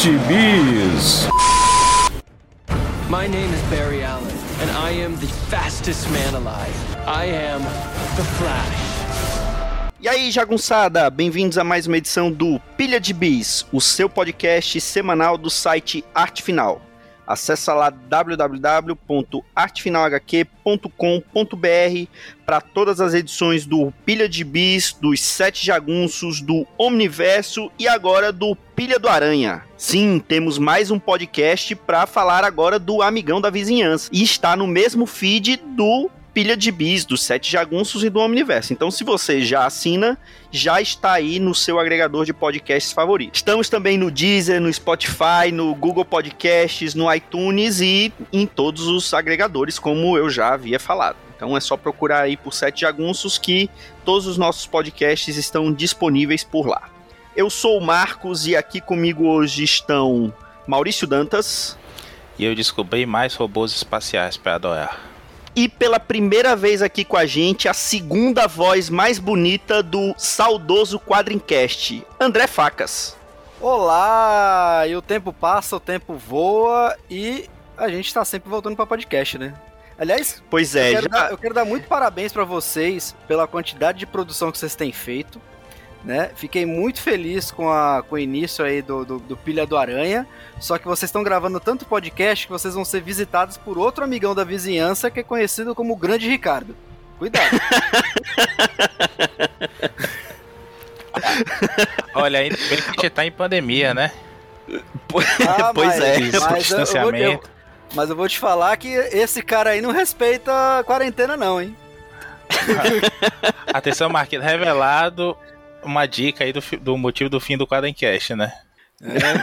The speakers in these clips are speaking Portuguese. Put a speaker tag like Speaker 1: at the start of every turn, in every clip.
Speaker 1: Gibis.
Speaker 2: My name is Barry Allen, and I am the fastest man alive. I am the Flash.
Speaker 3: E aí, jagunçada, bem-vindos a mais uma edição do Pilha de Bis, o seu podcast semanal do site Arte Final. Acesse lá www.artefinalhq.com.br para todas as edições do Pilha de Bis, dos Sete Jagunços, do Omniverso e agora do Pilha do Aranha. Sim, temos mais um podcast para falar agora do Amigão da Vizinhança e está no mesmo feed do pilha de bis dos Sete Jagunços e do Omniverso. Então, se você já assina, já está aí no seu agregador de podcasts favorito. Estamos também no Deezer, no Spotify, no Google Podcasts, no iTunes e em todos os agregadores, como eu já havia falado. Então é só procurar aí por Sete Jagunços que todos os nossos podcasts estão disponíveis por lá. Eu sou o Marcos e aqui comigo hoje estão Maurício Dantas.
Speaker 4: E eu descobri mais robôs espaciais para adorar.
Speaker 3: E pela primeira vez aqui com a gente, a segunda voz mais bonita do saudoso Quadrincast, André Facas.
Speaker 5: Olá! E o tempo passa, o tempo voa e a gente tá sempre voltando para podcast, né? Aliás,
Speaker 3: pois é,
Speaker 5: eu, quero
Speaker 3: já...
Speaker 5: dar, eu quero dar muito parabéns para vocês pela quantidade de produção que vocês têm feito. Né? Fiquei muito feliz com, a, com o início aí do, do, do Pilha do Aranha. Só que vocês estão gravando tanto podcast que vocês vão ser visitados por outro amigão da vizinhança que é conhecido como o Grande Ricardo. Cuidado.
Speaker 4: Olha, ainda bem que a gente tá em pandemia, né?
Speaker 5: Ah,
Speaker 3: pois
Speaker 5: mas,
Speaker 3: é,
Speaker 5: mas
Speaker 4: distanciamento.
Speaker 5: Eu, eu, eu, mas eu vou te falar que esse cara aí não respeita a quarentena, não, hein?
Speaker 4: Atenção, Marquinhos, revelado uma dica aí do, do motivo do fim do Quadrencast, né?
Speaker 3: É.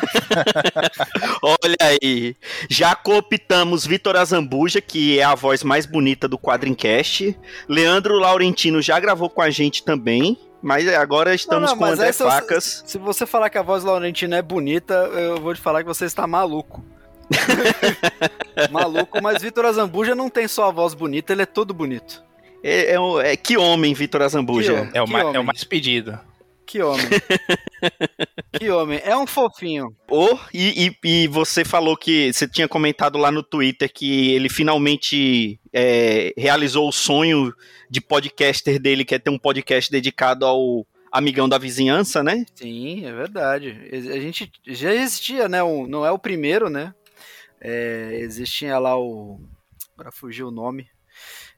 Speaker 3: Olha aí, já cooptamos Vitor Azambuja, que é a voz mais bonita do Quadrincast. Leandro Laurentino já gravou com a gente também. Mas agora estamos não, não, com André Facas.
Speaker 5: Se, se você falar que a voz Laurentino é bonita, eu vou te falar que você está maluco. maluco, mas Vitor Azambuja não tem só a voz bonita, ele é todo bonito.
Speaker 3: É, é, é que homem, Vitor Azambuja.
Speaker 4: É o, mais, é o mais pedido.
Speaker 5: Que homem. que homem. É um fofinho.
Speaker 3: Oh, e, e, e, você falou que você tinha comentado lá no Twitter que ele finalmente é, realizou o sonho de podcaster dele, que é ter um podcast dedicado ao amigão da vizinhança, né?
Speaker 5: Sim, é verdade. A gente já existia, né? Um, não é o primeiro, né? É, existia lá o. Agora fugiu o nome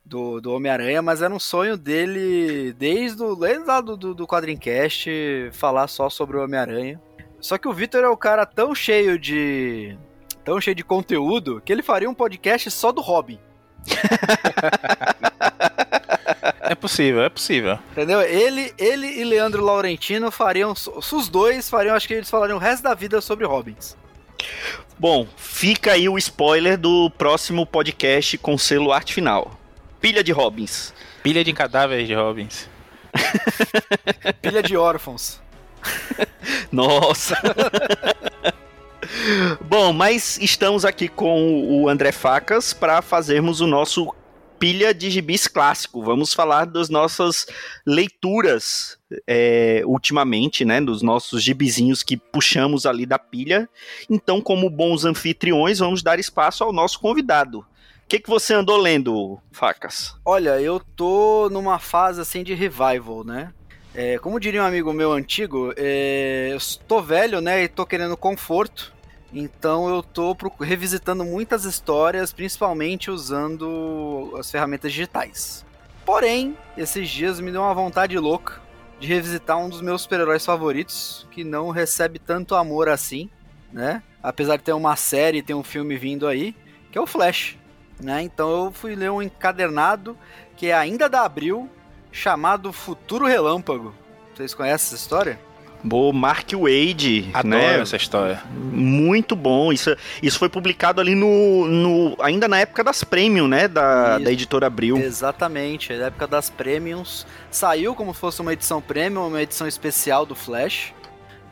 Speaker 5: do, do Homem-Aranha, mas era um sonho dele desde, o, desde lá do, do, do Quadrincast falar só sobre o Homem-Aranha. Só que o Victor é o cara tão cheio de. tão cheio de conteúdo que ele faria um podcast só do Robin.
Speaker 4: É possível, é possível.
Speaker 5: Entendeu? Ele, ele e Leandro Laurentino fariam. Os dois fariam, acho que eles falariam o resto da vida sobre Robins.
Speaker 3: Bom, fica aí o spoiler do próximo podcast com selo arte final. Pilha de Robins.
Speaker 4: Pilha de cadáveres de Robins.
Speaker 5: Pilha de órfãos.
Speaker 3: Nossa. Bom, mas estamos aqui com o André Facas para fazermos o nosso pilha de gibis clássico. Vamos falar das nossas leituras é, ultimamente, né? Dos nossos gibizinhos que puxamos ali da pilha. Então, como bons anfitriões, vamos dar espaço ao nosso convidado que, que você andou lendo, Facas?
Speaker 5: Olha, eu tô numa fase assim de revival, né? É, como diria um amigo meu antigo, é, eu tô velho, né? E tô querendo conforto. Então eu tô revisitando muitas histórias, principalmente usando as ferramentas digitais. Porém, esses dias me deu uma vontade louca de revisitar um dos meus super-heróis favoritos, que não recebe tanto amor assim, né? Apesar de ter uma série, ter um filme vindo aí, que é o Flash. Né? Então eu fui ler um encadernado que é ainda da Abril, chamado Futuro Relâmpago. Vocês conhecem essa história?
Speaker 3: Boa, Mark Wade,
Speaker 4: Adoro
Speaker 3: né?
Speaker 4: essa história.
Speaker 3: Muito bom. Isso, isso foi publicado ali no, no ainda na época das Premium, né, da, da editora Abril.
Speaker 5: Exatamente, na época das Premiums. Saiu como se fosse uma edição Premium, uma edição especial do Flash.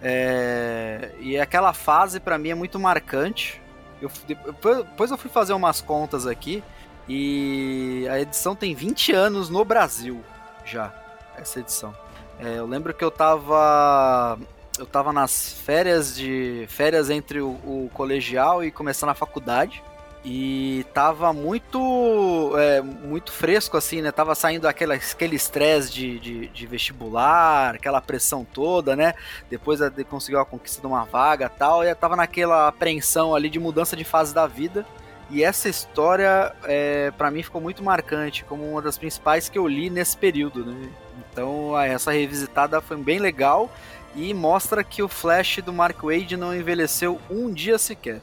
Speaker 5: É... E aquela fase para mim é muito marcante. Eu, depois eu fui fazer umas contas aqui e a edição tem 20 anos no Brasil já, essa edição. É, eu lembro que eu tava eu tava nas férias de. férias entre o, o colegial e começando a faculdade. E tava muito é, muito fresco, assim, né? Tava saindo aquela, aquele estresse de, de, de, vestibular, aquela pressão toda, né? Depois de conseguir a conquista de uma vaga tal. E tava naquela apreensão ali de mudança de fase da vida. E essa história, é, para mim, ficou muito marcante, como uma das principais que eu li nesse período, né? Então, essa revisitada foi bem legal e mostra que o Flash do Mark Wade não envelheceu um dia sequer.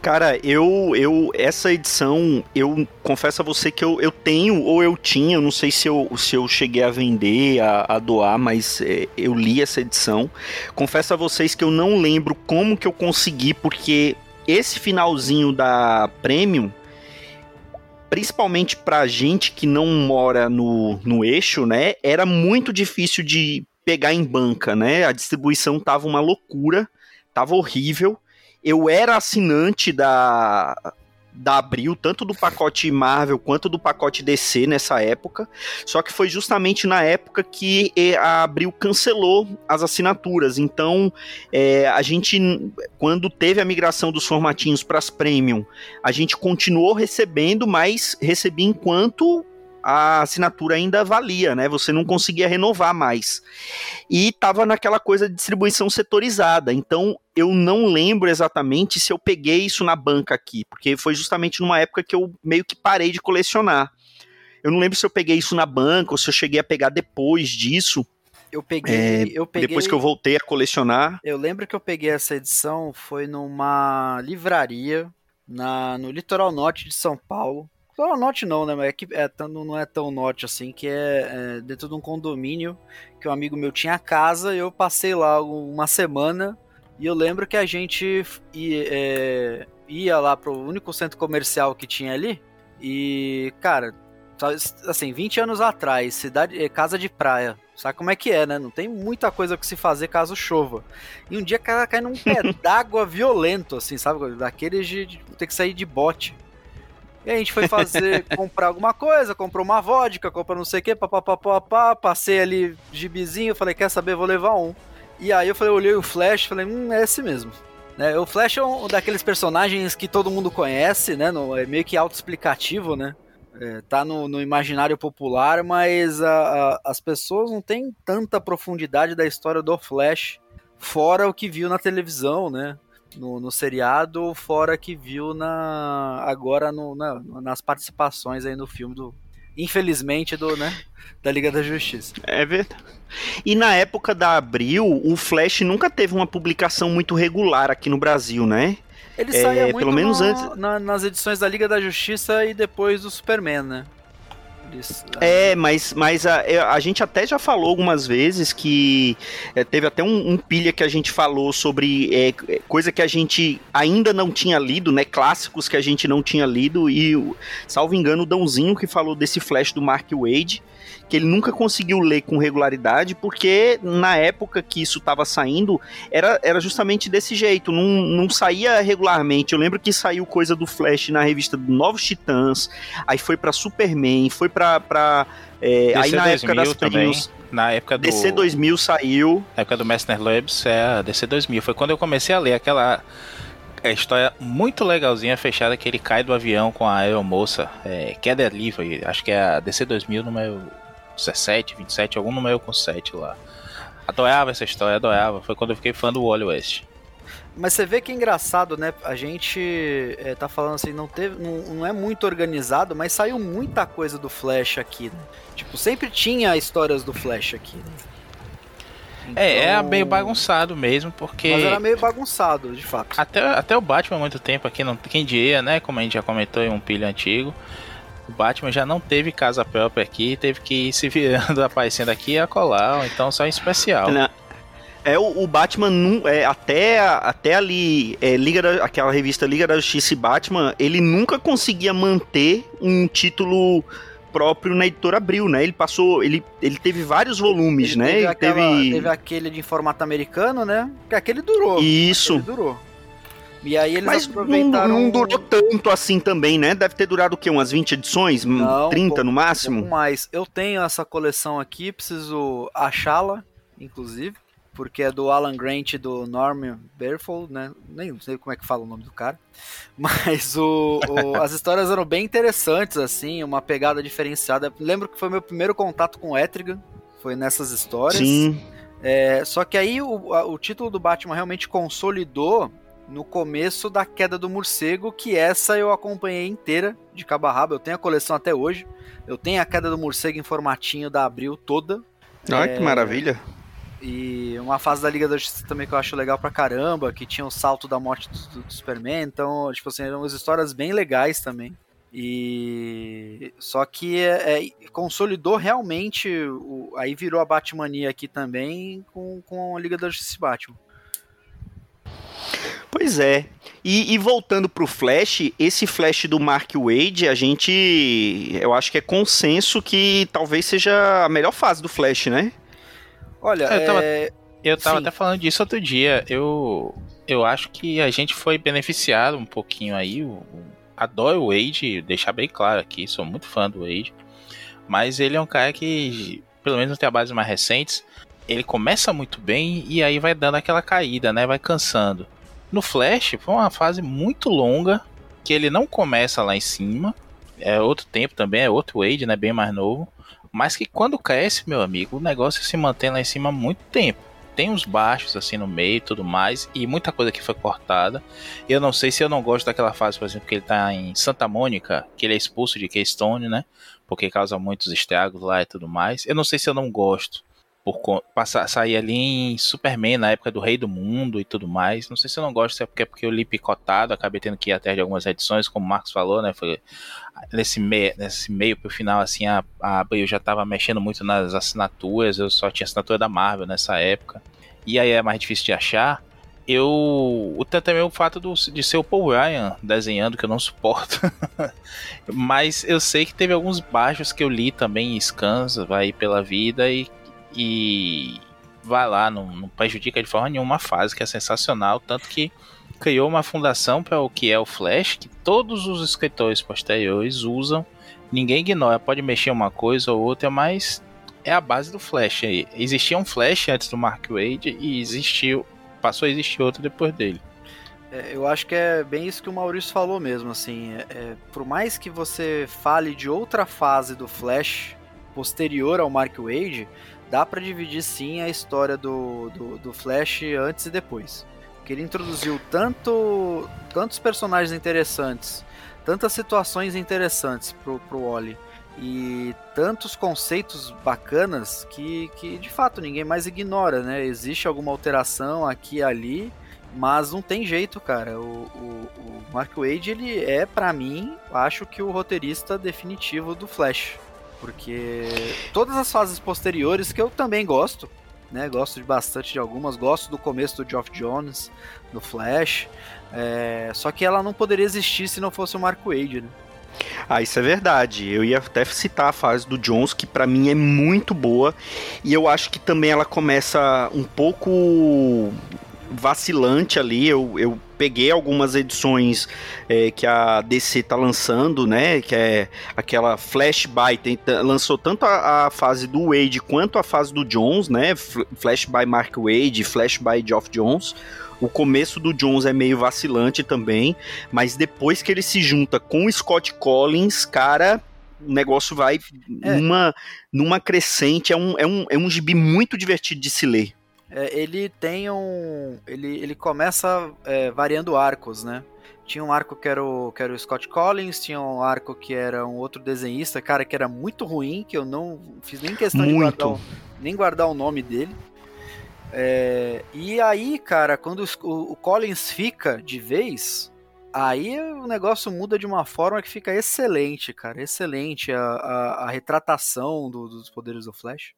Speaker 3: Cara, eu, eu essa edição, eu confesso a você que eu, eu tenho, ou eu tinha, não sei se eu, se eu cheguei a vender, a, a doar, mas é, eu li essa edição. Confesso a vocês que eu não lembro como que eu consegui, porque esse finalzinho da Premium, principalmente pra gente que não mora no, no eixo, né, era muito difícil de pegar em banca, né? A distribuição tava uma loucura, tava horrível. Eu era assinante da da Abril, tanto do pacote Marvel quanto do pacote DC nessa época. Só que foi justamente na época que a Abril cancelou as assinaturas. Então, é, a gente, quando teve a migração dos formatinhos para as Premium, a gente continuou recebendo, mas recebia enquanto a assinatura ainda valia, né? Você não conseguia renovar mais. E tava naquela coisa de distribuição setorizada. Então, eu não lembro exatamente se eu peguei isso na banca aqui, porque foi justamente numa época que eu meio que parei de colecionar. Eu não lembro se eu peguei isso na banca ou se eu cheguei a pegar depois disso.
Speaker 5: Eu peguei, é, eu peguei.
Speaker 3: Depois que eu voltei a colecionar.
Speaker 5: Eu lembro que eu peguei essa edição, foi numa livraria na, no litoral norte de São Paulo. Litoral norte não, né? Mas é que é, não é tão norte assim, que é, é, dentro de um condomínio que um amigo meu tinha casa. E eu passei lá uma semana e eu lembro que a gente ia, é, ia lá pro único centro comercial que tinha ali. E, cara, assim, 20 anos atrás, cidade, é, casa de praia. Sabe como é que é, né? Não tem muita coisa que se fazer caso chova. E um dia cara cai num pé d'água violento, assim, sabe? Daqueles de, de ter que sair de bote. E a gente foi fazer, comprar alguma coisa, comprou uma vodka, comprou não sei o que, papapá, passei ali gibizinho, falei, quer saber, vou levar um. E aí eu falei, olhei o Flash, falei, hum, é esse mesmo. Né? O Flash é um daqueles personagens que todo mundo conhece, né? No, é meio que autoexplicativo, né? É, tá no, no, imaginário popular, mas a, a, as pessoas não têm tanta profundidade da história do Flash, fora o que viu na televisão, né? No, no seriado, fora que viu na agora no, na, nas participações aí no filme do, infelizmente, do, né, da Liga da Justiça.
Speaker 3: É verdade. E na época da Abril, o Flash nunca teve uma publicação muito regular aqui no Brasil, né?
Speaker 5: Ele é, saía muito pelo menos no, antes... Na, nas edições da Liga da Justiça e depois do Superman, né?
Speaker 3: É, mas, mas a, é, a gente até já falou algumas vezes que é, teve até um, um, pilha que a gente falou sobre é, coisa que a gente ainda não tinha lido, né? Clássicos que a gente não tinha lido, e salvo engano, o Dãozinho que falou desse flash do Mark Wade que ele nunca conseguiu ler com regularidade, porque na época que isso estava saindo, era, era justamente desse jeito, não, não saía regularmente. Eu lembro que saiu coisa do Flash na revista Novos Titãs, aí foi para Superman, foi pra. pra é, aí na época das
Speaker 4: prêmios. Na época do.
Speaker 3: DC 2000 saiu.
Speaker 4: Na época do Messner Labs, é a DC 2000. Foi quando eu comecei a ler aquela a história muito legalzinha fechada que ele cai do avião com a aeromoça. É, queda livre, acho que é a DC 2000 número 17, 27, algum número com 7 lá. Adorava essa história, adorava. Foi quando eu fiquei fã do Wally West.
Speaker 5: Mas você vê que é engraçado, né? A gente é, tá falando assim, não teve, não, não, é muito organizado, mas saiu muita coisa do Flash aqui. Né? Tipo, sempre tinha histórias do Flash aqui. Né?
Speaker 4: Então... É, era meio bagunçado mesmo, porque.
Speaker 5: Mas era meio bagunçado, de fato.
Speaker 4: Até, até o Batman há muito tempo aqui, não, quem diria, né? Como a gente já comentou em um pilho antigo. O Batman já não teve casa própria aqui, teve que ir se virando, aparecendo aqui e acolá, então só em especial. Não.
Speaker 3: É, o, o Batman, é, até, até ali, é, Liga da, aquela revista Liga da Justiça e Batman, ele nunca conseguia manter um título próprio na editora Abril, né? Ele passou, ele, ele teve vários volumes,
Speaker 5: ele
Speaker 3: né?
Speaker 5: Teve,
Speaker 3: ele
Speaker 5: aquela, teve... teve aquele de formato americano, né? Que aquele durou.
Speaker 3: Isso.
Speaker 5: Aquele durou. E aí eles
Speaker 3: Mas aproveitaram... não, não durou tanto assim também, né? Deve ter durado o quê? Umas 20 edições? Não, 30 um no máximo? Um
Speaker 5: mais. Eu tenho essa coleção aqui, preciso achá-la, inclusive. Porque é do Alan Grant e do Norman Berfold, né? Nem sei como é que fala o nome do cara. Mas o, o, as histórias eram bem interessantes, assim, uma pegada diferenciada. Lembro que foi meu primeiro contato com Etrigan, foi nessas histórias.
Speaker 3: Sim.
Speaker 5: É, só que aí o, a, o título do Batman realmente consolidou no começo da queda do morcego, que essa eu acompanhei inteira, de cabo a rabo. Eu tenho a coleção até hoje. Eu tenho a queda do morcego em formatinho da Abril toda.
Speaker 3: Ai, é, que maravilha.
Speaker 5: E uma fase da Liga da Justiça também que eu acho legal pra caramba, que tinha o salto da morte do, do Superman. Então, tipo assim, eram umas histórias bem legais também. E só que é, é, consolidou realmente, o, aí virou a Batmania aqui também com, com a Liga da Justiça Batman.
Speaker 3: Pois é. E, e, voltando pro Flash, esse Flash do Mark Wade, a gente. Eu acho que é consenso que talvez seja a melhor fase do Flash, né?
Speaker 4: Olha, eu tava, é... eu tava até falando disso outro dia. Eu, eu acho que a gente foi beneficiado um pouquinho aí. Eu adoro o Wade, deixar bem claro aqui, sou muito fã do Wade. Mas ele é um cara que, pelo menos nos trabalhos mais recentes, ele começa muito bem e aí vai dando aquela caída, né? Vai cansando. No Flash foi uma fase muito longa que ele não começa lá em cima. É outro tempo também, é outro Wade, né? Bem mais novo. Mas que quando cresce, meu amigo, o negócio se mantém lá em cima há muito tempo. Tem uns baixos assim no meio e tudo mais, e muita coisa que foi cortada. Eu não sei se eu não gosto daquela fase, por exemplo, que ele tá em Santa Mônica, que ele é expulso de Keystone, né? Porque causa muitos estragos lá e tudo mais. Eu não sei se eu não gosto por passar, sair ali em Superman na época do Rei do Mundo e tudo mais. Não sei se eu não gosto, se é porque, é porque eu li picotado, acabei tendo que ir atrás de algumas edições, como o Marcos falou, né? Foi nesse meio, nesse meio pro final, assim, a, a já tava mexendo muito nas assinaturas, eu só tinha assinatura da Marvel nessa época. E aí é mais difícil de achar. Eu. Também o fato do, de ser o Paul Ryan desenhando, que eu não suporto. Mas eu sei que teve alguns baixos que eu li também em scans, vai pela vida, e e vai lá, não, não prejudica de forma nenhuma a fase, que é sensacional, tanto que criou uma fundação para o que é o Flash, que todos os escritores posteriores usam. Ninguém ignora, pode mexer uma coisa ou outra, mas é a base do Flash aí. Existia um Flash antes do Mark Wade e existiu, passou a existir outro depois dele.
Speaker 5: É, eu acho que é bem isso que o Maurício falou mesmo, assim, é, é, por mais que você fale de outra fase do Flash posterior ao Mark Wade, dá para dividir sim a história do, do, do, Flash antes e depois. Porque ele introduziu tanto, tantos personagens interessantes, tantas situações interessantes pro, pro Wally e tantos conceitos bacanas que, que de fato ninguém mais ignora, né? Existe alguma alteração aqui e ali, mas não tem jeito, cara. O, o, o Mark Wade, ele é, para mim, acho que o roteirista definitivo do Flash. Porque todas as fases posteriores, que eu também gosto, né? Gosto de bastante de algumas, gosto do começo do Geoff Jones, do Flash. É, só que ela não poderia existir se não fosse o Mark Wade, né?
Speaker 3: Ah, isso é verdade. Eu ia até citar a fase do Jones, que para mim é muito boa. E eu acho que também ela começa um pouco vacilante ali. Eu, eu peguei algumas edições é, que a DC tá lançando, né? Que é aquela Flash by. Tem, lançou tanto a, a, fase do Wade quanto a fase do Jones, né? Flash by Mark Wade, Flash by Geoff Jones. O começo do Jones é meio vacilante também, mas depois que ele se junta com o Scott Collins, cara, o negócio vai é. numa, numa crescente. É um, é, um, é um gibi muito divertido de se ler
Speaker 5: é, ele tem um. Ele, ele começa é, variando arcos, né? Tinha um arco que era, o, que era o Scott Collins, tinha um arco que era um outro desenhista, cara, que era muito ruim, que eu não fiz nem questão muito. de guardar o, nem guardar o nome dele. É, e aí, cara, quando o, o Collins fica de vez, aí o negócio muda de uma forma que fica excelente, cara. Excelente a, a, a retratação do, dos poderes do Flash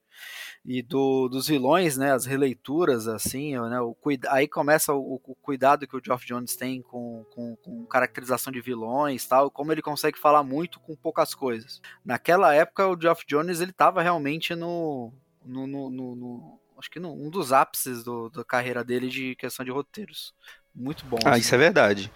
Speaker 5: e do, dos vilões, né, as releituras, assim, né, o, aí começa o, o cuidado que o Geoff Jones tem com, com, com, caracterização de vilões tal, como ele consegue falar muito com poucas coisas. Naquela época, o Geoff Jones, ele estava realmente no, no, no, no, acho que num um dos ápices do, da carreira dele de questão de roteiros. Muito bom.
Speaker 3: Ah,
Speaker 5: assim.
Speaker 3: isso é verdade.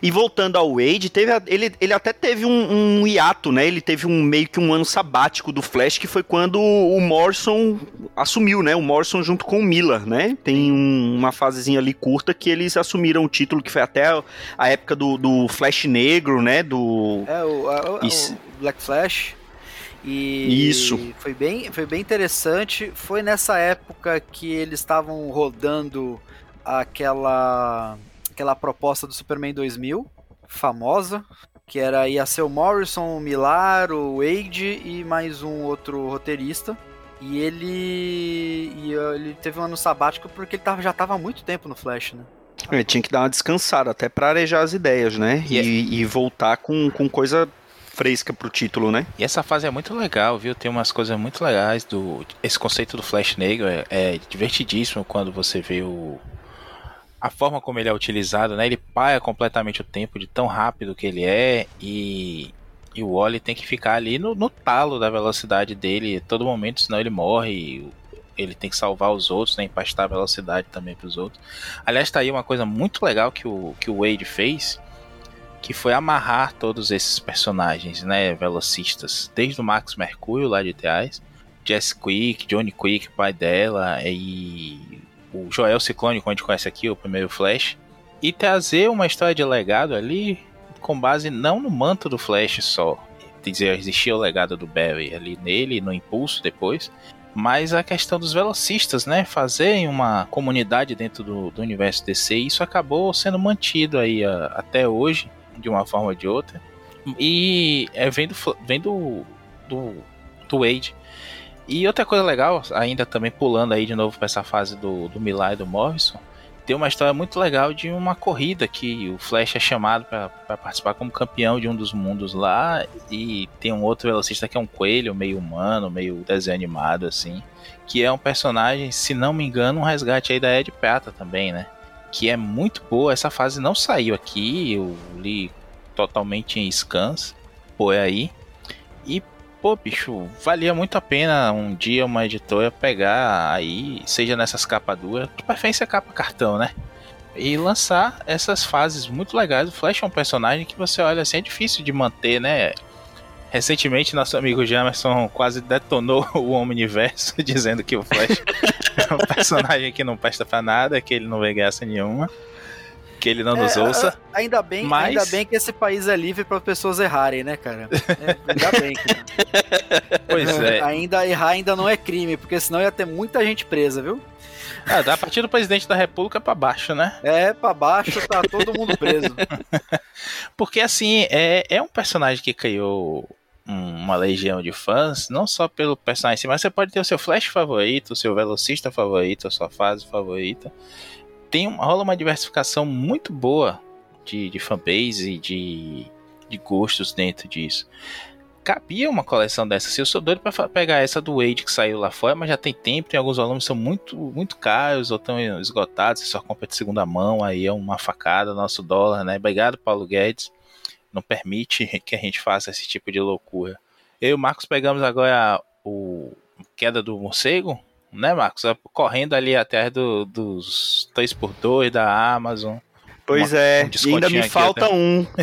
Speaker 3: E voltando ao Wade, teve a- ele, ele até teve um, um hiato, né? Ele teve um meio que um ano sabático do Flash, que foi quando o Morrison assumiu, né? O Morrison junto com o Miller, né? Tem um- uma fasezinha ali curta que eles assumiram o título, que foi até a época do, do Flash Negro, né? Do.
Speaker 5: É, o, a- o Black Flash. E
Speaker 3: Isso.
Speaker 5: Foi bem, foi bem interessante. Foi nessa época que eles estavam rodando aquela aquela proposta do Superman 2000, famosa, que era ia ser o Morrison, o Millar, o Wade e mais um outro roteirista. E ele e ele teve um ano sabático porque ele tava, já estava há muito tempo no Flash, né?
Speaker 3: É, tinha que dar uma descansada, até pra arejar as ideias, né?
Speaker 4: E é-
Speaker 3: E, e voltar com, com coisa fresca pro título, né?
Speaker 4: E essa fase é muito legal, viu? Tem umas coisas muito legais do. Esse conceito do Flash Negro é, é divertidíssimo quando você vê o. A forma como ele é utilizado, né? Ele paia completamente o tempo de tão rápido que ele é e. E o Wally tem que ficar ali no, no talo da velocidade dele a todo momento, senão ele morre. ele tem que salvar os outros, né? Empastar a velocidade também pros outros. Aliás, tá aí uma coisa muito legal que o, que o Wade fez que foi amarrar todos esses personagens, né, velocistas, desde o Max Mercúrio lá de trás, Jess Quick, Johnny Quick, pai dela, e o Joel Ciclone, como a gente conhece aqui, o primeiro Flash, e trazer uma história de legado ali com base não no manto do Flash só, dizer, existia o legado do Barry ali nele, no impulso depois, mas a questão dos velocistas, né, fazerem uma comunidade dentro do, do universo DC, isso acabou sendo mantido aí a- até hoje, de uma forma ou de outra. E é, vem, do, Fl- vem do, do, do Wade. E outra coisa legal, ainda também pulando aí de novo para essa fase do, do Millar e do Morrison, tem uma história muito legal de uma corrida que o Flash é chamado para participar como campeão de um dos mundos lá. E tem um outro velocista que é um coelho, meio humano, meio desenho animado assim. Que é um personagem, se não me engano, um resgate aí da Ed Prata também, né? que é muito boa. Essa fase não saiu aqui, eu li totalmente em scans por aí. E, pô, bicho, valia muito a pena um dia uma editora pegar aí, seja nessas capas duras, de preferência capa cartão, né? E lançar essas fases muito legais. O Flash é um personagem que você olha assim, é difícil de manter, né? Recentemente, nosso amigo Jamerson quase detonou o Omniverso, dizendo que o Flash é um personagem que não presta pra nada, que ele não vê graça nenhuma, que ele não nos
Speaker 5: É,
Speaker 4: ouça.
Speaker 5: a- Ainda bem,
Speaker 4: Mas-
Speaker 5: ainda bem que esse país é livre para pessoas errarem, né, cara? É, ainda bem. Cara.
Speaker 4: Pois é.
Speaker 5: Ainda errar ainda não é crime, porque senão ia ter muita gente presa, viu?
Speaker 4: Ah, a partir do presidente da república pra baixo, né?
Speaker 5: É, pra baixo tá todo mundo preso.
Speaker 4: Porque assim, é, é um personagem que criou um- uma legião de fãs, não só pelo personagem mas você pode ter o seu Flash favorito, o seu velocista favorito, a sua fase favorita. Tem rola uma diversificação muito boa de, de fanbase e de, de gostos dentro disso. Cabia uma coleção dessa. Se eu sou doido pra fa- pegar essa do Wade que saiu lá fora, mas já tem tempo, tem alguns volumes são muito, muito caros ou estão esgotados, você só compra de segunda mão, aí é uma facada, nosso dólar, né? Obrigado, Paulo Guedes não permite que a gente faça esse tipo de loucura. Eu e o Marcos pegamos agora o Queda do Morcego, né, Marcos? Correndo ali atrás do, dos 3x2 da Amazon.
Speaker 3: Pois
Speaker 4: Uma-
Speaker 3: é,
Speaker 4: um
Speaker 3: e ainda me falta
Speaker 4: até.
Speaker 3: um.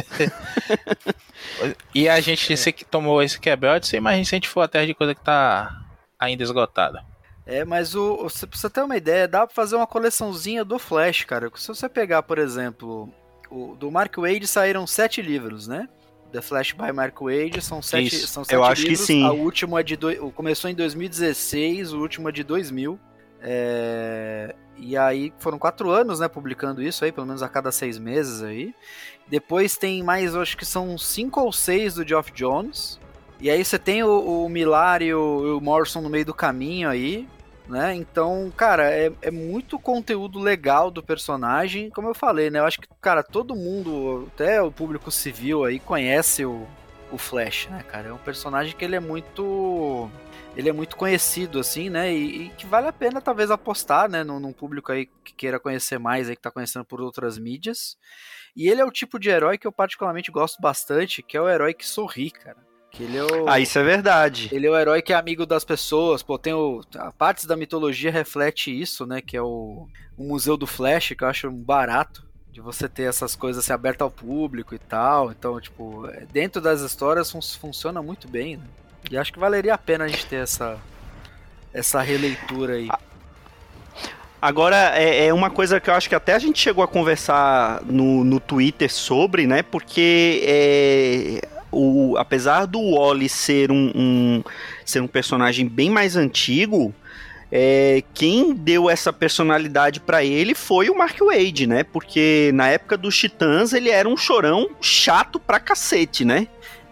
Speaker 4: E a gente que tomou esse quebrote, você imagina se a gente for atrás de coisa que tá ainda esgotada.
Speaker 5: É, mas o, você precisa ter uma ideia, dá pra fazer uma coleçãozinha do Flash, cara. Se você pegar, por exemplo, o, do Mark Wade saíram sete livros, né? The Flash by Mark Wade são sete,
Speaker 4: Isso,
Speaker 5: são sete
Speaker 3: eu acho que
Speaker 5: livros.
Speaker 3: sim.
Speaker 5: A última é de do, começou em 2016, o último é de 2000. É, e aí foram quatro anos, né, publicando isso aí, pelo menos a cada seis meses aí. Depois tem mais, acho que são cinco ou seis do Geoff Jones. E aí você tem o, o Millar e o, o Morrison no meio do caminho aí, né? Então, cara, é, é muito conteúdo legal do personagem. Como eu falei, né? Eu acho que, cara, todo mundo, até o público civil aí, conhece o, o Flash, né, cara? É um personagem que ele é muito. Ele é muito conhecido, assim, né? E, e que vale a pena, talvez, apostar, né? Num, num público aí que queira conhecer mais, aí, que tá conhecendo por outras mídias. E ele é o tipo de herói que eu particularmente gosto bastante, que é o herói que sorri, cara. Que ele é o.
Speaker 3: Ah, isso é verdade.
Speaker 5: Ele é o herói que é amigo das pessoas. Pô, tem o. A partes da mitologia reflete isso, né? Que é o, o Museu do Flash, que eu acho um barato de você ter essas coisas assim, abertas ao público e tal. Então, tipo, é, dentro das histórias fun funciona muito bem, né? E acho que valeria a pena a gente ter essa, essa releitura aí.
Speaker 3: Agora, é, é, uma coisa que eu acho que até a gente chegou a conversar no, no Twitter sobre, né? Porque é, o, apesar do Wally ser um, um, ser um personagem bem mais antigo, é, quem deu essa personalidade para ele foi o Mark Wade, né? Porque na época dos Titãs ele era um chorão chato pra cacete, né?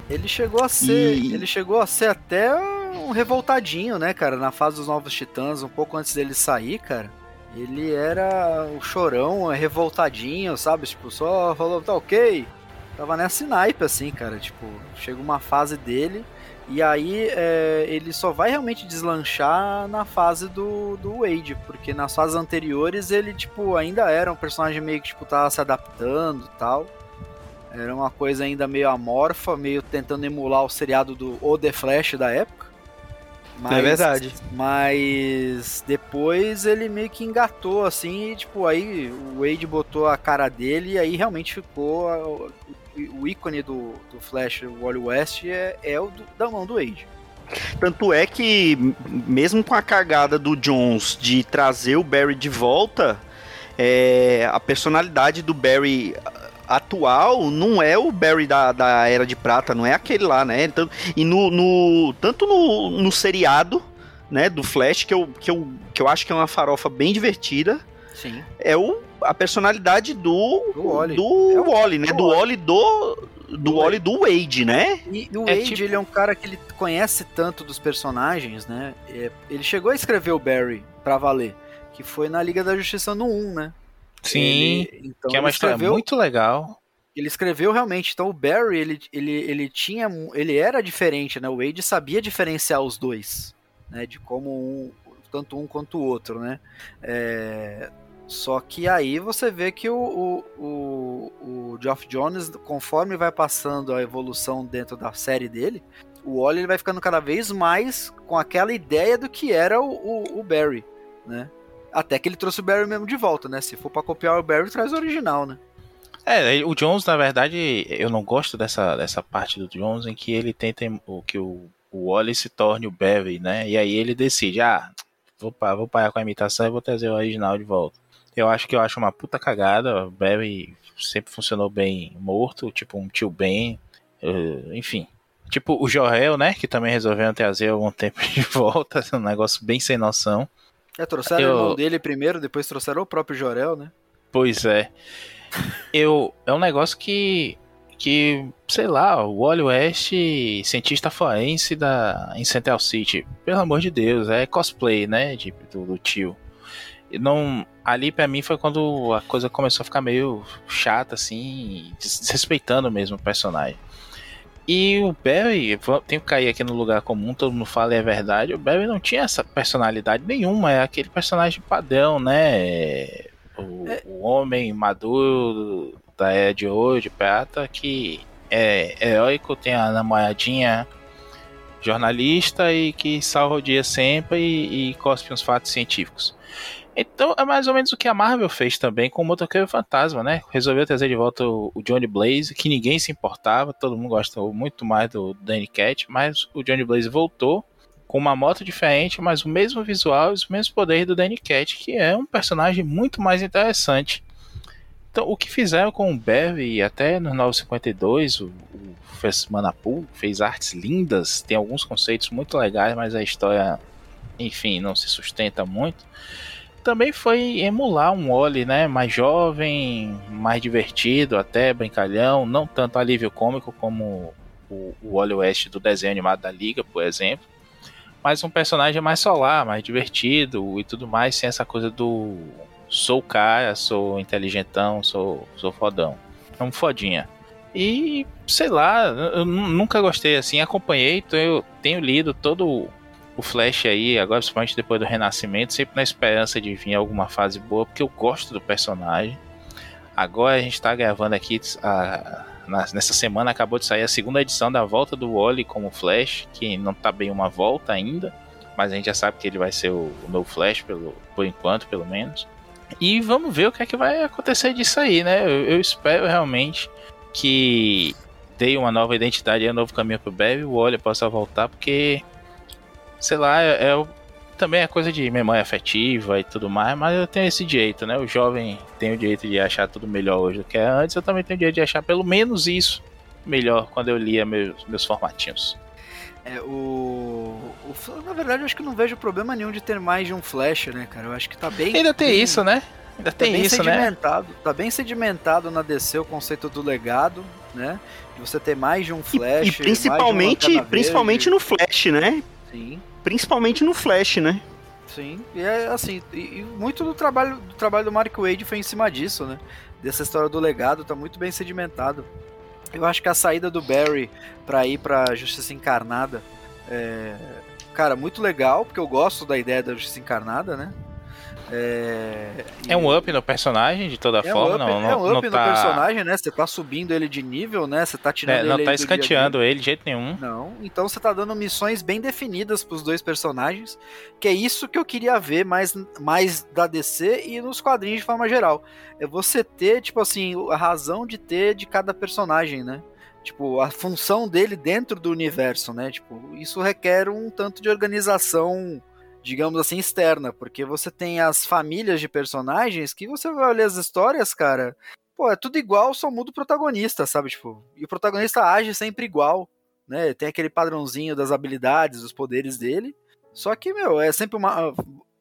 Speaker 5: Ele chegou a ser, e... ele chegou a ser até um revoltadinho, né, cara, na fase dos Novos Titãs, um pouco antes dele sair, cara. Ele era o chorão, revoltadinho, sabe? Tipo, só falou, tá ok. Tava nessa naipe, assim, cara. Tipo, chega uma fase dele e aí é, ele só vai realmente deslanchar na fase do, do Wade, porque nas fases anteriores ele, tipo, ainda era um personagem meio que, tipo, tava se adaptando e tal. Era uma coisa ainda meio amorfa, meio tentando emular o seriado do O The Flash da época.
Speaker 3: É mas, é verdade.
Speaker 5: Mas depois ele meio que engatou assim, e, tipo, aí o Wade botou a cara dele e aí realmente ficou o ícone do, do Flash, o Wally West, é, é o do, da mão do Wade.
Speaker 3: Tanto é que, mesmo com a cagada do Jones de trazer o Barry de volta, é, a personalidade do Barry atual não é o Barry da, da Era de Prata, não é aquele lá, né? Então, e no, no tanto no, no seriado, né, do Flash, que eu, que, eu, que eu acho que é uma farofa bem divertida,
Speaker 5: Sim.
Speaker 3: é o, a personalidade do
Speaker 5: do Wally,
Speaker 3: do é Wally né? Do Wally do do Wally do Wade, né?
Speaker 5: E, o é Wade, tipo... ele é um cara que ele conhece tanto dos personagens, né? É, ele chegou a escrever o Barry pra valer, que foi na Liga da Justiça no 1, né?
Speaker 4: Sim, ele, então, que é uma história escreveu, muito legal.
Speaker 5: Ele escreveu realmente, então o Barry, ele, ele, ele tinha, ele era diferente, né? O Wade sabia diferenciar os dois, né? De como um, tanto um quanto o outro, né? É, só que aí você vê que o, o, o, o Geoff Jones, conforme vai passando a evolução dentro da série dele, o Wally ele vai ficando cada vez mais com aquela ideia do que era o, o, o Barry, né? Até que ele trouxe o Barry mesmo de volta, né? Se for para copiar o Barry, traz o original, né?
Speaker 4: É, o Jones, na verdade, eu não gosto dessa, dessa parte do Jones em que ele tenta o que o, o Wally se torne o Barry, né? E aí ele decide, ah, vou, vou parar com a imitação e vou trazer o original de volta. Eu acho que eu acho uma puta cagada. O Barry sempre funcionou bem morto, tipo um tio Ben, uh, enfim. Tipo o Jorel, né? Que também resolveu trazer algum tempo de volta, um negócio bem sem noção.
Speaker 5: É, trouxeram eu... o irmão dele primeiro, depois trouxeram o próprio Jorel, né?
Speaker 4: Pois é. eu É um negócio que. Que, sei lá, o Wally West, cientista forense da, em Central City. Pelo amor de Deus, é cosplay, né? De, do, do tio. Não, ali para mim foi quando a coisa começou a ficar meio chata, assim, desrespeitando mesmo o personagem. E o Barry, tenho que cair aqui no lugar comum, todo mundo fala e é verdade, o Barry não tinha essa personalidade nenhuma, é aquele personagem padrão, né? O, é. o homem maduro da era de ouro, de prata, que é heróico, tem a namoradinha jornalista e que salva o dia sempre e, e cospe uns fatos científicos. Então é mais ou menos o que a Marvel fez também com o Motoqueiro Fantasma, né? Resolveu trazer de volta o, Johnny Blaze, que ninguém se importava, todo mundo gostou muito mais do Danny Cat, mas o Johnny Blaze voltou com uma moto diferente, mas o mesmo visual e os mesmos poderes do Danny Cat, que é um personagem muito mais interessante. Então, o que fizeram com o Barry, até no 952, o, o Fez Manapu fez artes lindas, tem alguns conceitos muito legais, mas a história, enfim, não se sustenta muito também foi emular um Wally, né? Mais jovem, mais divertido, até brincalhão, não tanto alívio cômico como o, o Wally West do desenho animado da Liga, por exemplo. Mas um personagem mais solar, mais divertido e tudo mais, sem essa coisa do sou cara, sou inteligentão, sou, sou fodão. É um fodinha. E sei lá, eu nunca gostei assim, acompanhei, eu tenho lido todo o Flash aí, agora principalmente depois do Renascimento, sempre na esperança de vir alguma fase boa, porque eu gosto do personagem. Agora a gente está gravando aqui, a, na, nessa semana acabou de sair a segunda edição da volta do Wally como Flash, que não está bem uma volta ainda, mas a gente já sabe que ele vai ser o, o novo Flash, pelo, por enquanto, pelo menos. E vamos ver o que é que vai acontecer disso aí, né? Eu, eu espero realmente que dê uma nova identidade e um novo caminho pro Barry, o Wally possa voltar, porque sei lá, é, é, também é coisa de memória afetiva e tudo mais, mas eu tenho esse direito, né? O jovem tem o direito de achar tudo melhor hoje do que antes, eu também tenho o direito de achar pelo menos isso melhor quando eu lia meus, meus formatinhos.
Speaker 5: É, o, o, Na verdade, eu acho que não vejo problema nenhum de ter mais de um Flash, né, cara? Eu acho que tá bem.
Speaker 4: Ainda tem
Speaker 5: bem,
Speaker 4: isso, né? Ainda
Speaker 5: tá
Speaker 4: tem
Speaker 5: bem
Speaker 4: isso,
Speaker 5: sedimentado, né? Tá bem sedimentado na DC o conceito do legado, né? De você ter mais de um Flash.
Speaker 3: E, e principalmente, principalmente no Flash, né?
Speaker 5: Sim.
Speaker 3: Principalmente no Flash, né?
Speaker 5: Sim, e é assim, e, e muito do trabalho, do trabalho do Mark Wade foi em cima disso, né? Dessa história do legado, tá muito bem sedimentado. Eu acho que a saída do Barry para ir pra Justiça Encarnada é, cara, muito legal, porque eu gosto da ideia da Justiça Encarnada, né?
Speaker 4: É, é um up no personagem, de toda
Speaker 5: é
Speaker 4: forma.
Speaker 5: Um
Speaker 4: não,
Speaker 5: é um up
Speaker 4: no
Speaker 5: tá... personagem, né? Você tá subindo ele de nível, né? Você tá tirando é,
Speaker 4: não
Speaker 5: ele.
Speaker 4: Não tá escanteando ele de jeito nenhum.
Speaker 5: Não. Então você tá dando missões bem definidas pros dois personagens. Que é isso que eu queria ver mais, mais da DC e nos quadrinhos de forma geral. É você ter, tipo assim, a razão de ter de cada personagem, né? Tipo, a função dele dentro do universo, né? Tipo, isso requer um tanto de organização digamos assim, externa, porque você tem as famílias de personagens que você vai ler as histórias, cara, pô, é tudo igual, só muda o protagonista, sabe? Tipo, e o protagonista age sempre igual, né? Tem aquele padrãozinho das habilidades, dos poderes dele. Só que, meu, é sempre uma.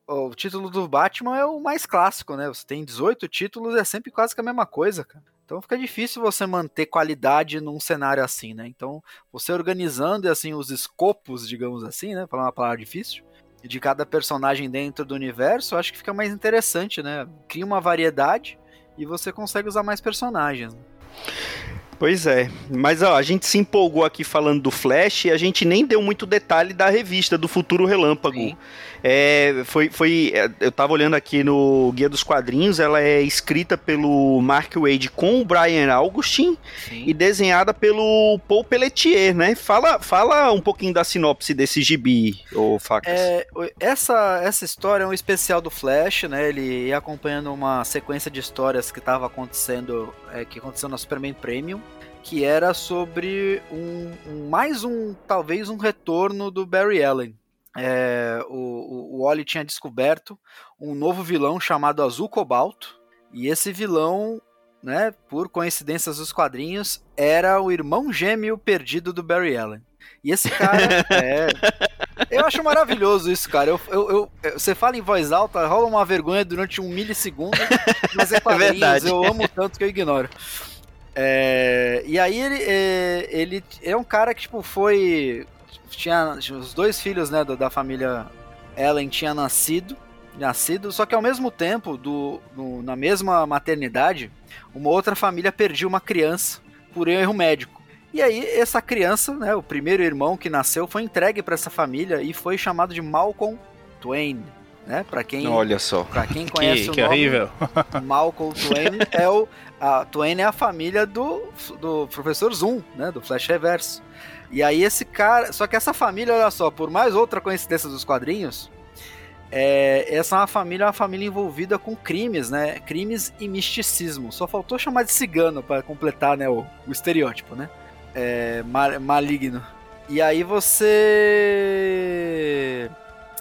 Speaker 5: O título do Batman é o mais clássico, né? Você tem 18 títulos, é sempre quase que a mesma coisa, cara. Então fica difícil você manter qualidade num cenário assim, né? Então, você organizando assim os escopos, digamos assim, né? Falar uma palavra difícil, de cada personagem dentro do universo, acho que fica mais interessante, né? Cria uma variedade e você consegue usar mais personagens.
Speaker 3: Pois é, mas ó, a gente se empolgou aqui falando do Flash e a gente nem deu muito detalhe da revista do Futuro Relâmpago. É, foi, foi, é, eu tava olhando aqui no Guia dos Quadrinhos, ela é escrita pelo Mark Wade com o Brian Augustin Sim. e desenhada pelo Paul Pelletier, né? Fala, fala um pouquinho da sinopse desse gibi, ô Facas.
Speaker 5: É, essa, essa história é um especial do Flash, né? Ele ia acompanhando uma sequência de histórias que estava acontecendo, é, que aconteceu na Superman Premium que era sobre um, um, mais um talvez um retorno do Barry Allen. É, o, o, o Wally tinha descoberto um novo vilão chamado Azul Cobalto e esse vilão, né, por coincidências dos quadrinhos, era o irmão gêmeo perdido do Barry Allen. E esse cara é, eu acho maravilhoso isso, cara. Eu, eu, eu, você fala em voz alta, rola uma vergonha durante um milissegundo, mas é, é quadrinhos, é eu amo tanto que eu ignoro. É, e aí ele, é, ele é um cara que tipo foi tinha os dois filhos né da família Ellen tinha nascido nascido só que ao mesmo tempo do, do, na mesma maternidade uma outra família perdia uma criança por erro médico e aí essa criança né o primeiro irmão que nasceu foi entregue para essa família e foi chamado de Malcolm Twain né? Para quem
Speaker 3: Olha só.
Speaker 5: Para quem conhece
Speaker 4: que,
Speaker 5: o
Speaker 4: que nome, horrível.
Speaker 5: Malcolm Twain é o a Twain é a família do, do professor Zoom, né, do Flash Reverso. E aí esse cara, só que essa família, olha só, por mais outra coincidência dos quadrinhos, é, essa é uma família, uma família envolvida com crimes, né? Crimes e misticismo. Só faltou chamar de cigano para completar, né, o, o estereótipo, né? É, mal, maligno. E aí você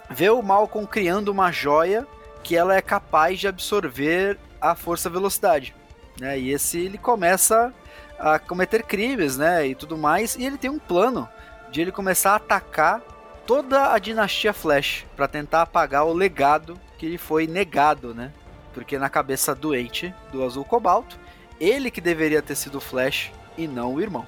Speaker 5: vê o Malcolm criando uma joia que ela é capaz de absorver a força-velocidade. Né? E esse ele começa a cometer crimes, né, e tudo mais, e ele tem um plano de ele começar a atacar toda a dinastia Flash para tentar apagar o legado que lhe foi negado, né? Porque na cabeça doente do Azul Cobalto, ele que deveria ter sido Flash e não o irmão.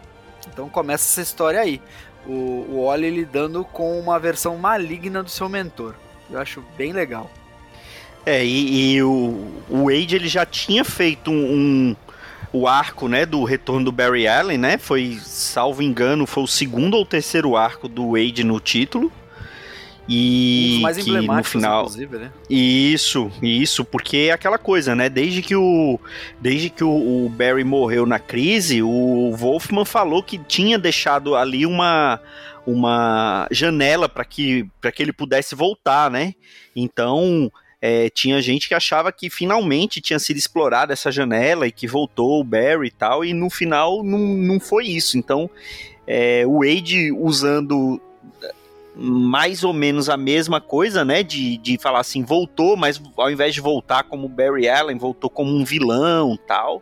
Speaker 5: Então começa essa história aí. O, o Oli lidando com uma versão maligna do seu mentor. Eu acho bem legal.
Speaker 3: É, e, e o, o Wade ele já tinha feito um, o arco, né, do retorno do Barry Allen, né? Foi, salvo engano, foi o segundo ou terceiro arco do Wade no título. E
Speaker 5: um mais
Speaker 3: que no final
Speaker 5: né?
Speaker 3: Isso, isso, porque é aquela coisa, né? Desde que o desde que o, o Barry morreu na crise, o Wolfman falou que tinha deixado ali uma uma janela para que para que ele pudesse voltar, né? Então, é, tinha gente que achava que finalmente tinha sido explorada essa janela e que voltou o Barry e tal, e no final não, não foi isso. Então, é, o Wade usando mais ou menos a mesma coisa, né? De, de falar assim, voltou, mas ao invés de voltar como Barry Allen, voltou como um vilão tal.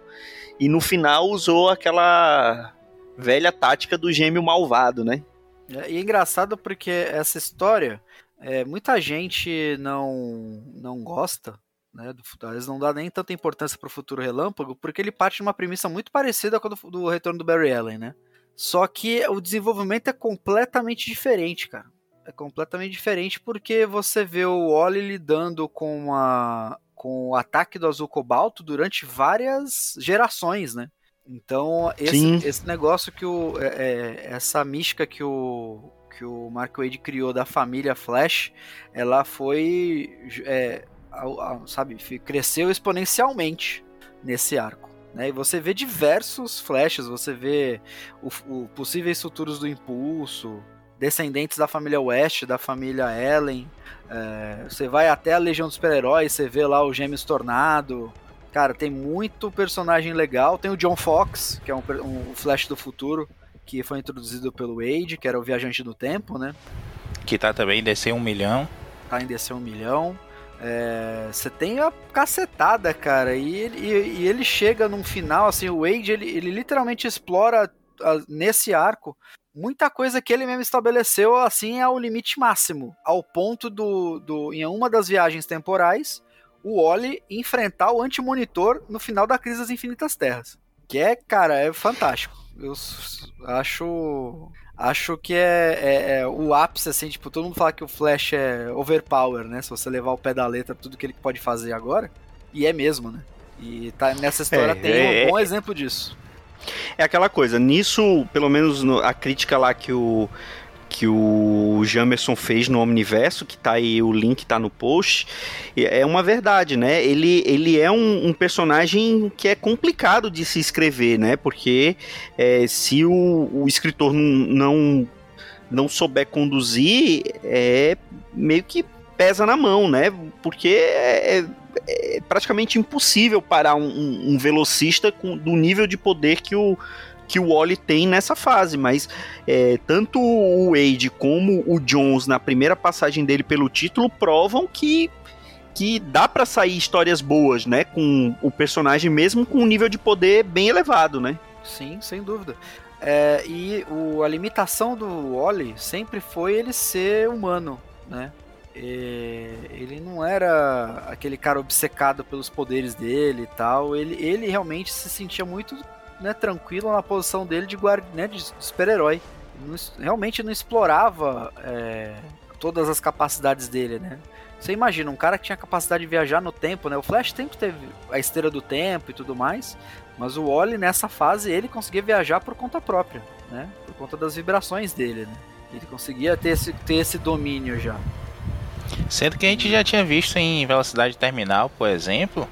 Speaker 3: E no final usou aquela velha tática do gêmeo malvado, né?
Speaker 5: É, e é engraçado porque essa história, é, muita gente não, não gosta, né? Do, às vezes não dá nem tanta importância para o futuro relâmpago, porque ele parte de uma premissa muito parecida com a do, do retorno do Barry Allen, né? Só que o desenvolvimento é completamente diferente, cara é completamente diferente porque você vê o Oli lidando com, a, com o ataque do azul cobalto durante várias gerações, né? Então, esse, esse negócio que o. É, é, essa mística que o, que o Mark Wade criou da família Flash, ela foi. É, a, a, sabe, cresceu exponencialmente nesse arco. Né? E você vê diversos flashes, você vê o, o possíveis futuros do impulso, descendentes da família West, da família Ellen. É, você vai até a Legião dos Super-Heróis, você vê lá o Gêmeos Tornado. Cara, tem muito personagem legal. Tem o John Fox, que é um, um Flash do futuro, que foi introduzido pelo Wade, que era o viajante do tempo, né?
Speaker 4: Que tá também em DC 1 milhão.
Speaker 5: Tá em DC 1 milhão. É, você tem a cacetada, cara, e ele, e, e ele chega num final, assim, o Wade, ele, ele literalmente explora a, nesse arco muita coisa que ele mesmo estabeleceu assim ao limite máximo, ao ponto do, do em uma das viagens temporais, o Wally enfrentar o anti-monitor no final da Crise das Infinitas Terras. Que é, cara, é fantástico. Eu acho acho que é, é, é, o ápice, assim, tipo, todo mundo fala que o Flash é overpower, né? Se você levar o pé da letra, tudo que ele pode fazer agora. E é mesmo, né? E tá, nessa história é, tem um é, bom exemplo disso.
Speaker 3: É aquela coisa, nisso, pelo menos no, a crítica lá que o que o Jamerson fez no Omniverso, que tá aí, o link tá no post, é uma verdade, né? Ele, ele é um, um personagem que é complicado de se escrever, né? Porque é, se o, o escritor não, não, não souber conduzir, é meio que pesa na mão, né? Porque é, é praticamente impossível parar um, um, velocista com, do nível de poder que o que o Wally tem nessa fase, mas é, tanto o Wade como o Jones na primeira passagem dele pelo título provam que que dá para sair histórias boas, né, com o personagem mesmo com um nível de poder bem elevado, né?
Speaker 5: Sim, sem dúvida. É, e o, a limitação do Wally sempre foi ele ser humano, né? Ele não era aquele cara obcecado pelos poderes dele e tal. Ele, ele realmente se sentia muito né, tranquilo na posição dele de, guarda, né, de super-herói. Realmente não explorava é, todas as capacidades dele, né? Você imagina, um cara que tinha capacidade de viajar no tempo, né? O Flash sempre teve a esteira do tempo e tudo mais, mas o Wally nessa fase ele conseguia viajar por conta própria, né? Por conta das vibrações dele, né? Ele conseguia ter esse, ter esse domínio já.
Speaker 4: Sendo que a gente já tinha visto em velocidade terminal, por exemplo,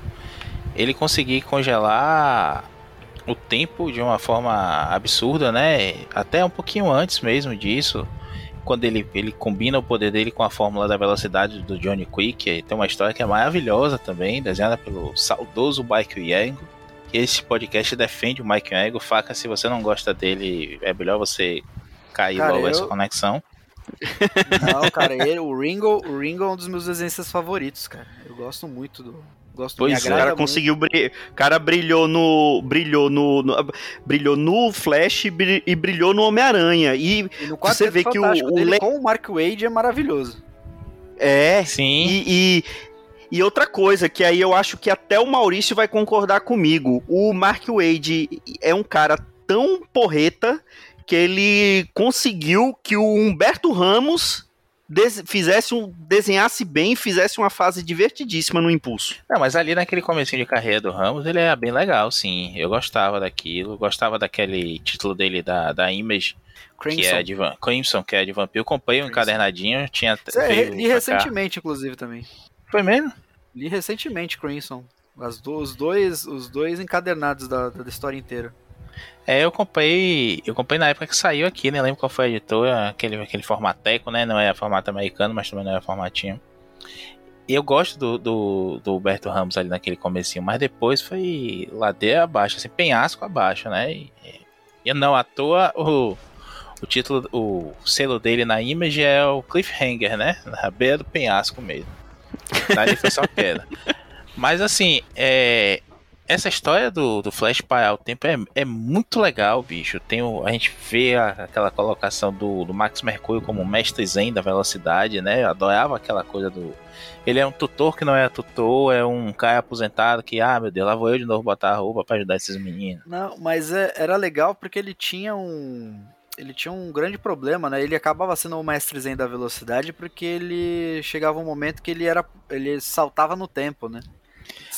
Speaker 4: ele conseguir congelar o tempo de uma forma absurda, né? Até um pouquinho antes mesmo disso, quando ele, ele combina o poder dele com a fórmula da velocidade do Johnny Quick, tem uma história que é maravilhosa também, desenhada pelo saudoso Mike Yango. Esse podcast defende o Mike Yango. Faca, se você não gosta dele, é melhor você cair Cara, logo eu... essa conexão.
Speaker 5: Não, cara, ele, o Ringo, o Ringo é um dos meus desenhos favoritos, cara. Eu gosto muito do. Gosto
Speaker 3: pois é, o cara conseguiu brilhar, cara brilhou no brilhou no, no, brilhou no Flash e brilhou no Homem-Aranha e, e você vê que o,
Speaker 5: o Le... com o Mark Wade é maravilhoso.
Speaker 3: É, sim. E, e, e, outra coisa que aí eu acho que até o Maurício vai concordar comigo. O Mark Wade é um cara tão porreta que ele conseguiu que o Humberto Ramos fizesse um, desenhasse bem e fizesse uma fase divertidíssima no impulso.
Speaker 4: Não, mas ali naquele comecinho de carreira do Ramos, ele é bem legal, sim. Eu gostava daquilo, gostava daquele título dele da, da Image. Crimson. Que é de Crimson, que é de Vampiro. Eu comprei um Crimson. encadernadinho, tinha.
Speaker 5: Você li recentemente, inclusive, também.
Speaker 4: Foi mesmo?
Speaker 5: Li recentemente Crimson. As do, os, dois, os dois encadernados da, da história inteira.
Speaker 4: É, eu comprei. Eu comprei na época que saiu aqui, né? Lembro qual foi a editora, aquele, aquele formateco, né? Não é formato americano, mas também não é formatinho. eu gosto do, do, do Humberto Ramos ali naquele comecinho, mas depois foi ladeira abaixo, assim, penhasco abaixo, né? E, e não à toa o, o título, o selo dele na Image é o Cliffhanger, né? Na beira do penhasco mesmo. Ali foi só queda. Mas assim, é, essa história do, do Flash parar o tempo é, é muito legal, bicho. Tem o, a gente vê a, aquela colocação do, do Max Mercúrio como mestre zen da velocidade, né? Eu adorava aquela coisa do. Ele é um tutor que não é tutor, é um cara aposentado que, ah, meu Deus, lá vou eu de novo botar a roupa pra ajudar esses meninos.
Speaker 5: Não, mas é, era legal porque ele tinha um. Ele tinha um grande problema, né? Ele acabava sendo o mestre zen da velocidade porque ele chegava um momento que ele era. ele saltava no tempo, né?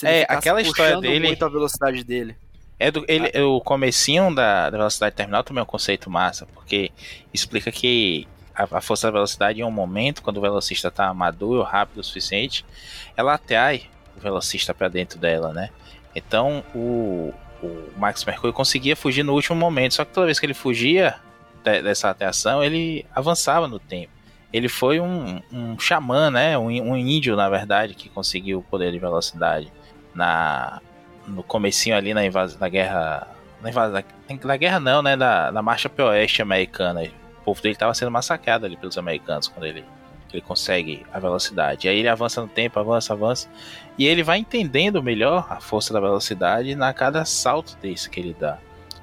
Speaker 4: Se é, aquela história dele.
Speaker 5: muito a velocidade dele.
Speaker 4: É do, ele, ah. O comecinho da, da, velocidade terminal também é um conceito massa, porque explica que a, a força da velocidade em um momento, quando o velocista está maduro, rápido o suficiente, ela atrai o velocista para dentro dela, né? Então o, o Max Mercury conseguia fugir no último momento, só que toda vez que ele fugia de, dessa atração, ele avançava no tempo. Ele foi um, um xamã, né? Um, um índio, na verdade, que conseguiu o poder de velocidade na no comecinho ali na invasão da guerra na guerra não, né, da, da marcha para oeste americana. O povo dele estava sendo massacrado ali pelos americanos quando ele ele consegue a velocidade. Aí ele avança no tempo, avança, avança. E ele vai entendendo melhor a força da velocidade na cada salto desse que ele dá.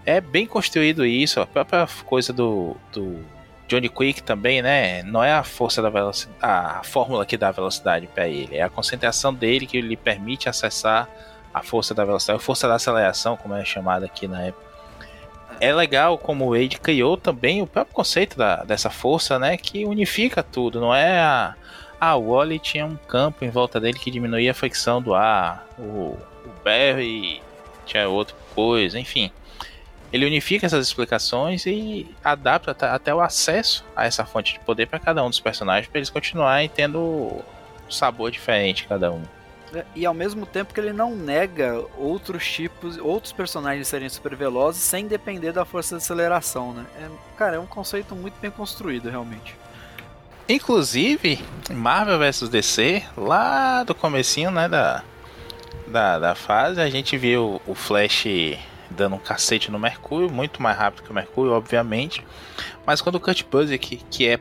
Speaker 4: É bem construído isso, a própria coisa do, do Johnny Quick também, né? Não é a força da velocidade, a fórmula que dá velocidade para ele, é a concentração dele que lhe permite acessar a força da velocidade, a força da aceleração, como é chamada aqui na época. É legal como o Wade criou também o próprio conceito da, dessa força, né? Que unifica tudo, não é a. Ah, o Wally tinha um campo em volta dele que diminuía a fricção do ar. O, o Barry tinha outra coisa, enfim ele unifica essas explicações e adapta até o acesso a essa fonte de poder para cada um dos personagens, para eles continuarem tendo um sabor diferente cada um.
Speaker 5: É, e ao mesmo tempo que ele não nega outros tipos, outros personagens serem super velozes sem depender da força de aceleração, né? É, cara, é um conceito muito bem construído, realmente.
Speaker 4: Inclusive, Marvel vs DC, lá do comecinho, né, da, da, da fase, a gente viu o Flash dando um cacete no Mercúrio, muito mais rápido que o Mercúrio, obviamente. Mas quando o Kurt Busiek, que é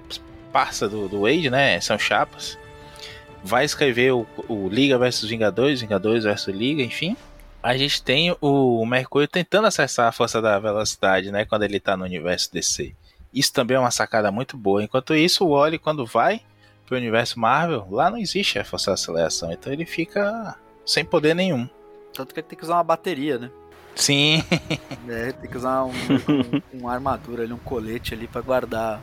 Speaker 4: parça do, do Wade, né, são chapas, vai escrever o, o Liga versus Vingadores, Vingadores versus Liga, enfim, a gente tem o Mercúrio tentando acessar a força da velocidade, né, quando ele tá no universo DC. Isso também é uma sacada muito boa. Enquanto isso, o Wally, quando vai pro universo Marvel, lá não existe a força da aceleração, então ele fica sem poder nenhum.
Speaker 5: Tanto que ele tem que usar uma bateria, né?
Speaker 4: Sim.
Speaker 5: É, tem que usar um, um, uma armadura ali, um colete ali para guardar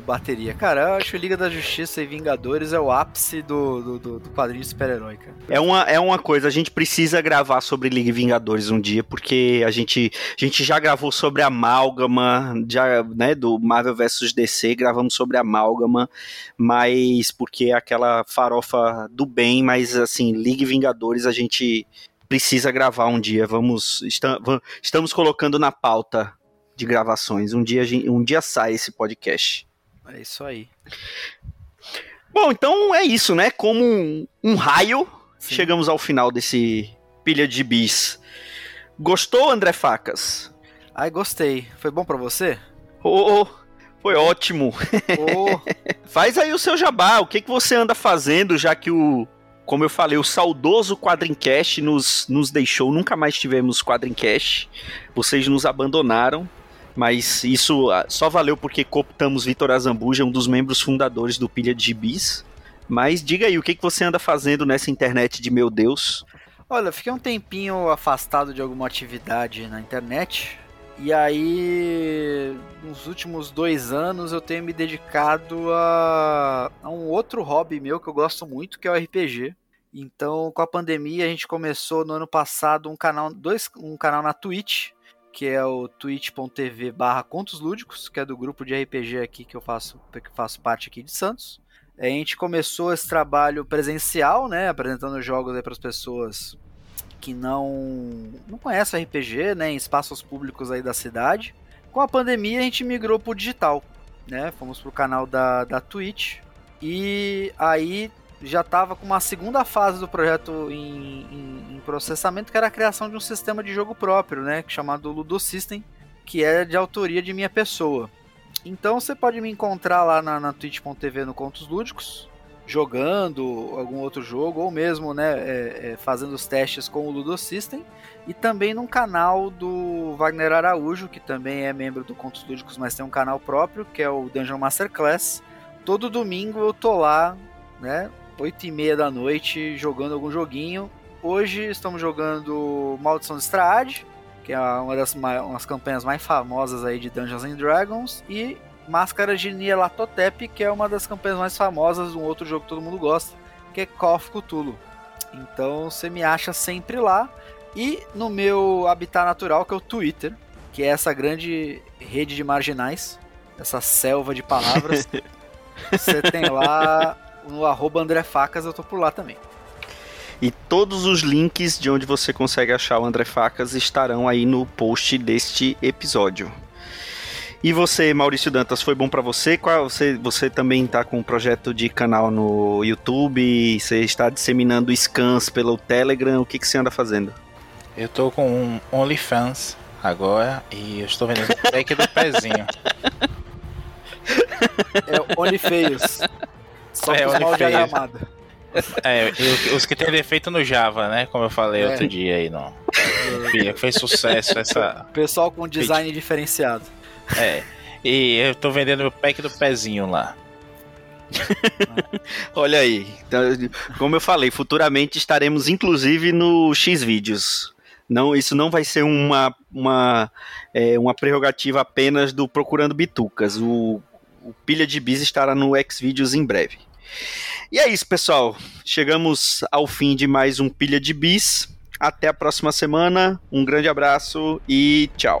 Speaker 5: bateria. Cara, eu acho que Liga da Justiça e Vingadores é o ápice do, do, do, do quadrinho de super-herói, cara.
Speaker 3: É uma, é uma coisa, a gente precisa gravar sobre Liga e Vingadores um dia, porque a gente, a gente já gravou sobre Amálgama, já, né, do Marvel vs DC, gravamos sobre Amálgama, mas porque é aquela farofa do bem, mas assim, Liga e Vingadores a gente precisa gravar um dia. Vamos estamos colocando na pauta de gravações. Um dia um dia sai esse podcast.
Speaker 5: É isso aí.
Speaker 3: Bom, então é isso, né? Como um, um raio, Sim. chegamos ao final desse pilha de bis. Gostou, André Facas?
Speaker 5: Ai, gostei. Foi bom para você?
Speaker 3: Oh, foi ótimo. Oh. Faz aí o seu jabá. O que, que você anda fazendo, já que o como eu falei, o saudoso Quadrincast nos, nos deixou, nunca mais tivemos Quadrincast. Vocês nos abandonaram, mas isso ah, só valeu porque cooptamos Vitor Azambuja, um dos membros fundadores do Pilha de Gibis. Mas diga aí, o que, que você anda fazendo nessa internet de meu Deus?
Speaker 5: Olha, fiquei um tempinho afastado de alguma atividade na internet. E aí, nos últimos dois anos, eu tenho me dedicado a, a um outro hobby meu que eu gosto muito, que é o RPG. Então, com a pandemia, a gente começou no ano passado um canal, dois, um canal na Twitch, que é o twitch.tv barra Contos Lúdicos, que é do grupo de RPG aqui que eu faço, que faço parte aqui de Santos. A gente começou esse trabalho presencial, né, apresentando jogos para as pessoas que não não conhecem RPG, né, em espaços públicos aí da cidade. Com a pandemia, a gente migrou para o digital, né? Fomos pro canal da, da Twitch e aí já estava com uma segunda fase do projeto em, em, em, processamento, que era a criação de um sistema de jogo próprio, né? Chamado Ludo System, que é de autoria de minha pessoa. Então você pode me encontrar lá na, na twitch.tv no Contos Lúdicos, jogando algum outro jogo, ou mesmo né, é, é, fazendo os testes com o Ludo System, e também num canal do Wagner Araújo, que também é membro do Contos Lúdicos, mas tem um canal próprio, que é o Dungeon Masterclass. Todo domingo eu tô lá, né, 8 e meia da noite, jogando algum joguinho. Hoje estamos jogando Maldição de Strahd, que é uma das umas campanhas mais famosas aí de Dungeons and Dragons, e Máscara de Nyarlathotep, que é uma das campanhas mais famosas de um outro jogo que todo mundo gosta, que é Call of Cthulhu. Então você me acha sempre lá. E no meu habitat natural, que é o Twitter, que é essa grande rede de marginais, essa selva de palavras. você tem lá no arroba André Facas, eu tô por lá também.
Speaker 3: E todos os links de onde você consegue achar o André Facas estarão aí no post deste episódio. E você, Maurício Dantas, foi bom para você? Qual, você? Você também está com um projeto de canal no YouTube? Você está disseminando scans pelo Telegram? O que, que você anda fazendo?
Speaker 4: Eu tô com um OnlyFans agora e eu estou vendendo o pack do pezinho.
Speaker 5: É OnlyFeios. Só é,
Speaker 4: mal diagramado. É, os que tem defeito no Java, né? Como eu falei é. outro dia aí, não. É. Fez sucesso essa.
Speaker 5: Pessoal com design diferenciado.
Speaker 4: É. E eu tô vendendo o pack do pezinho lá.
Speaker 3: Olha aí. Então, como eu falei, futuramente estaremos inclusive no X vídeos. Não, isso não vai ser uma, uma, é, uma prerrogativa apenas do Procurando Bitucas. O, o Pilha de Bis estará no X vídeos em breve. E é isso, pessoal. Chegamos ao fim de mais um Pilha de Bis. Até a próxima semana. Um grande abraço e tchau.